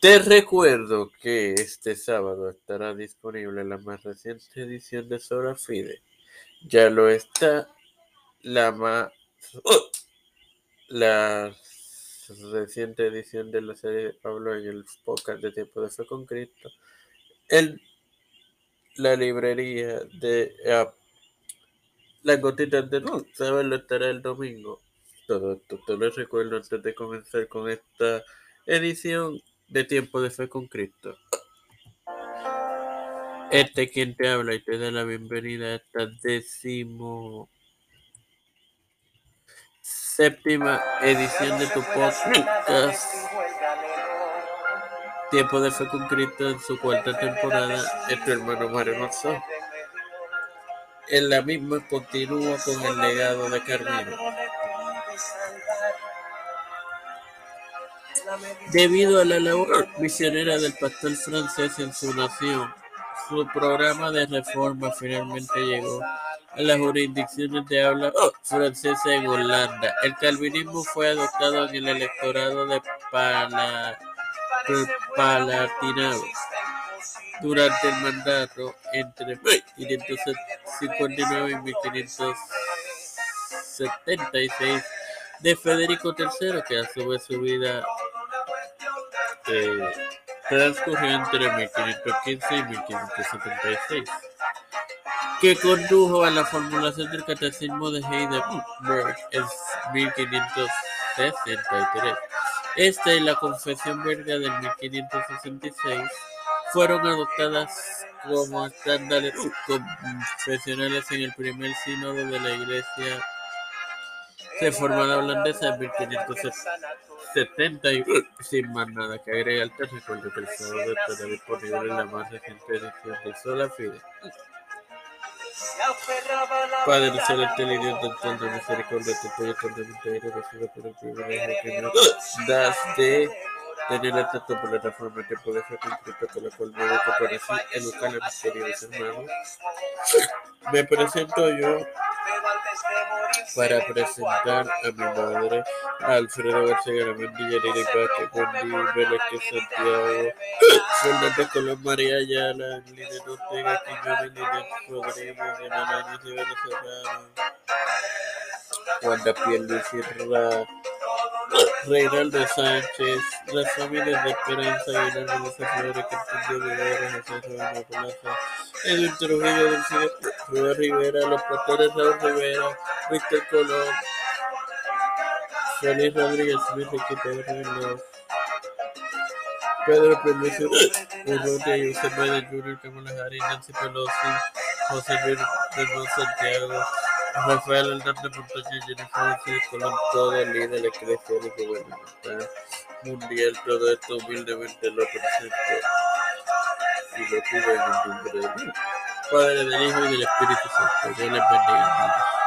Te recuerdo que este sábado estará disponible la más reciente edición de Sola Fide. Ya lo está la más la reciente edición de la serie de Pablo en el podcast de Tiempo de Fe con Cristo. En la librería de uh, Las Gotitas de Luz. Saberlo estará el domingo. Todo esto te lo recuerdo antes de comenzar con esta edición de Tiempo de Fe con Cristo. Este quien te habla y te da la bienvenida a esta décimo séptima edición de tu podcast Tiempo de Fe con Cristo en su cuarta temporada es tu hermano Mario Marzón. En la misma continúa con el legado de Carmelo. Debido a la labor misionera del pastor francés en su nación, su programa de reforma finalmente llegó a las jurisdicciones de habla francesa en Holanda. El calvinismo fue adoptado en el electorado de Palatinado durante el mandato entre 1559 y 1576 de Federico III, que a su vez su vida eh, transcurrió entre 1515 y 1576, que condujo a la formulación del Catecismo de Heidelberg en 1563. Esta y la Confesión Belga del 1566 fueron adoptadas como estándares confesionales en el primer sínodo de la Iglesia reformada holandesa en 1570 y sin más nada que agregar, te recuerdo que el sábado estará disponible en la más reciente edición de Sola Fide. Padre Dios del todo de misericordia, te estoy eternamente agradecido por el privilegio que nos das de tener esta tu plataforma que puede ser completa con la cual me para así educar a mis queridos hermanos. Me presento yo para presentar a mi madre, Alfredo García Velázquez Santiago, Fernando Colón, María Ayala, Lina Ortega, Quiñones, Lina Rodríguez, Serrano, Wanda Reinaldo Sánchez, las familias de Esperanza, Guillermo Luisa Flores, de Rivera, José Sabino Plaza, Edwin Trujillo Rubén Rivera, los pastores Raúl Rivera, Víctor Colón, Rodríguez Ricky Pedro Pedro Permiso, José Jr., Kamala Harris, Nancy Pelosi, José Luis Santiago, Rafael Jennifer Colón, todo el líder mundial, todo esto humildemente lo presento y lo pido en el nombre del Padre, del Hijo y del Espíritu Santo. Les bendiga.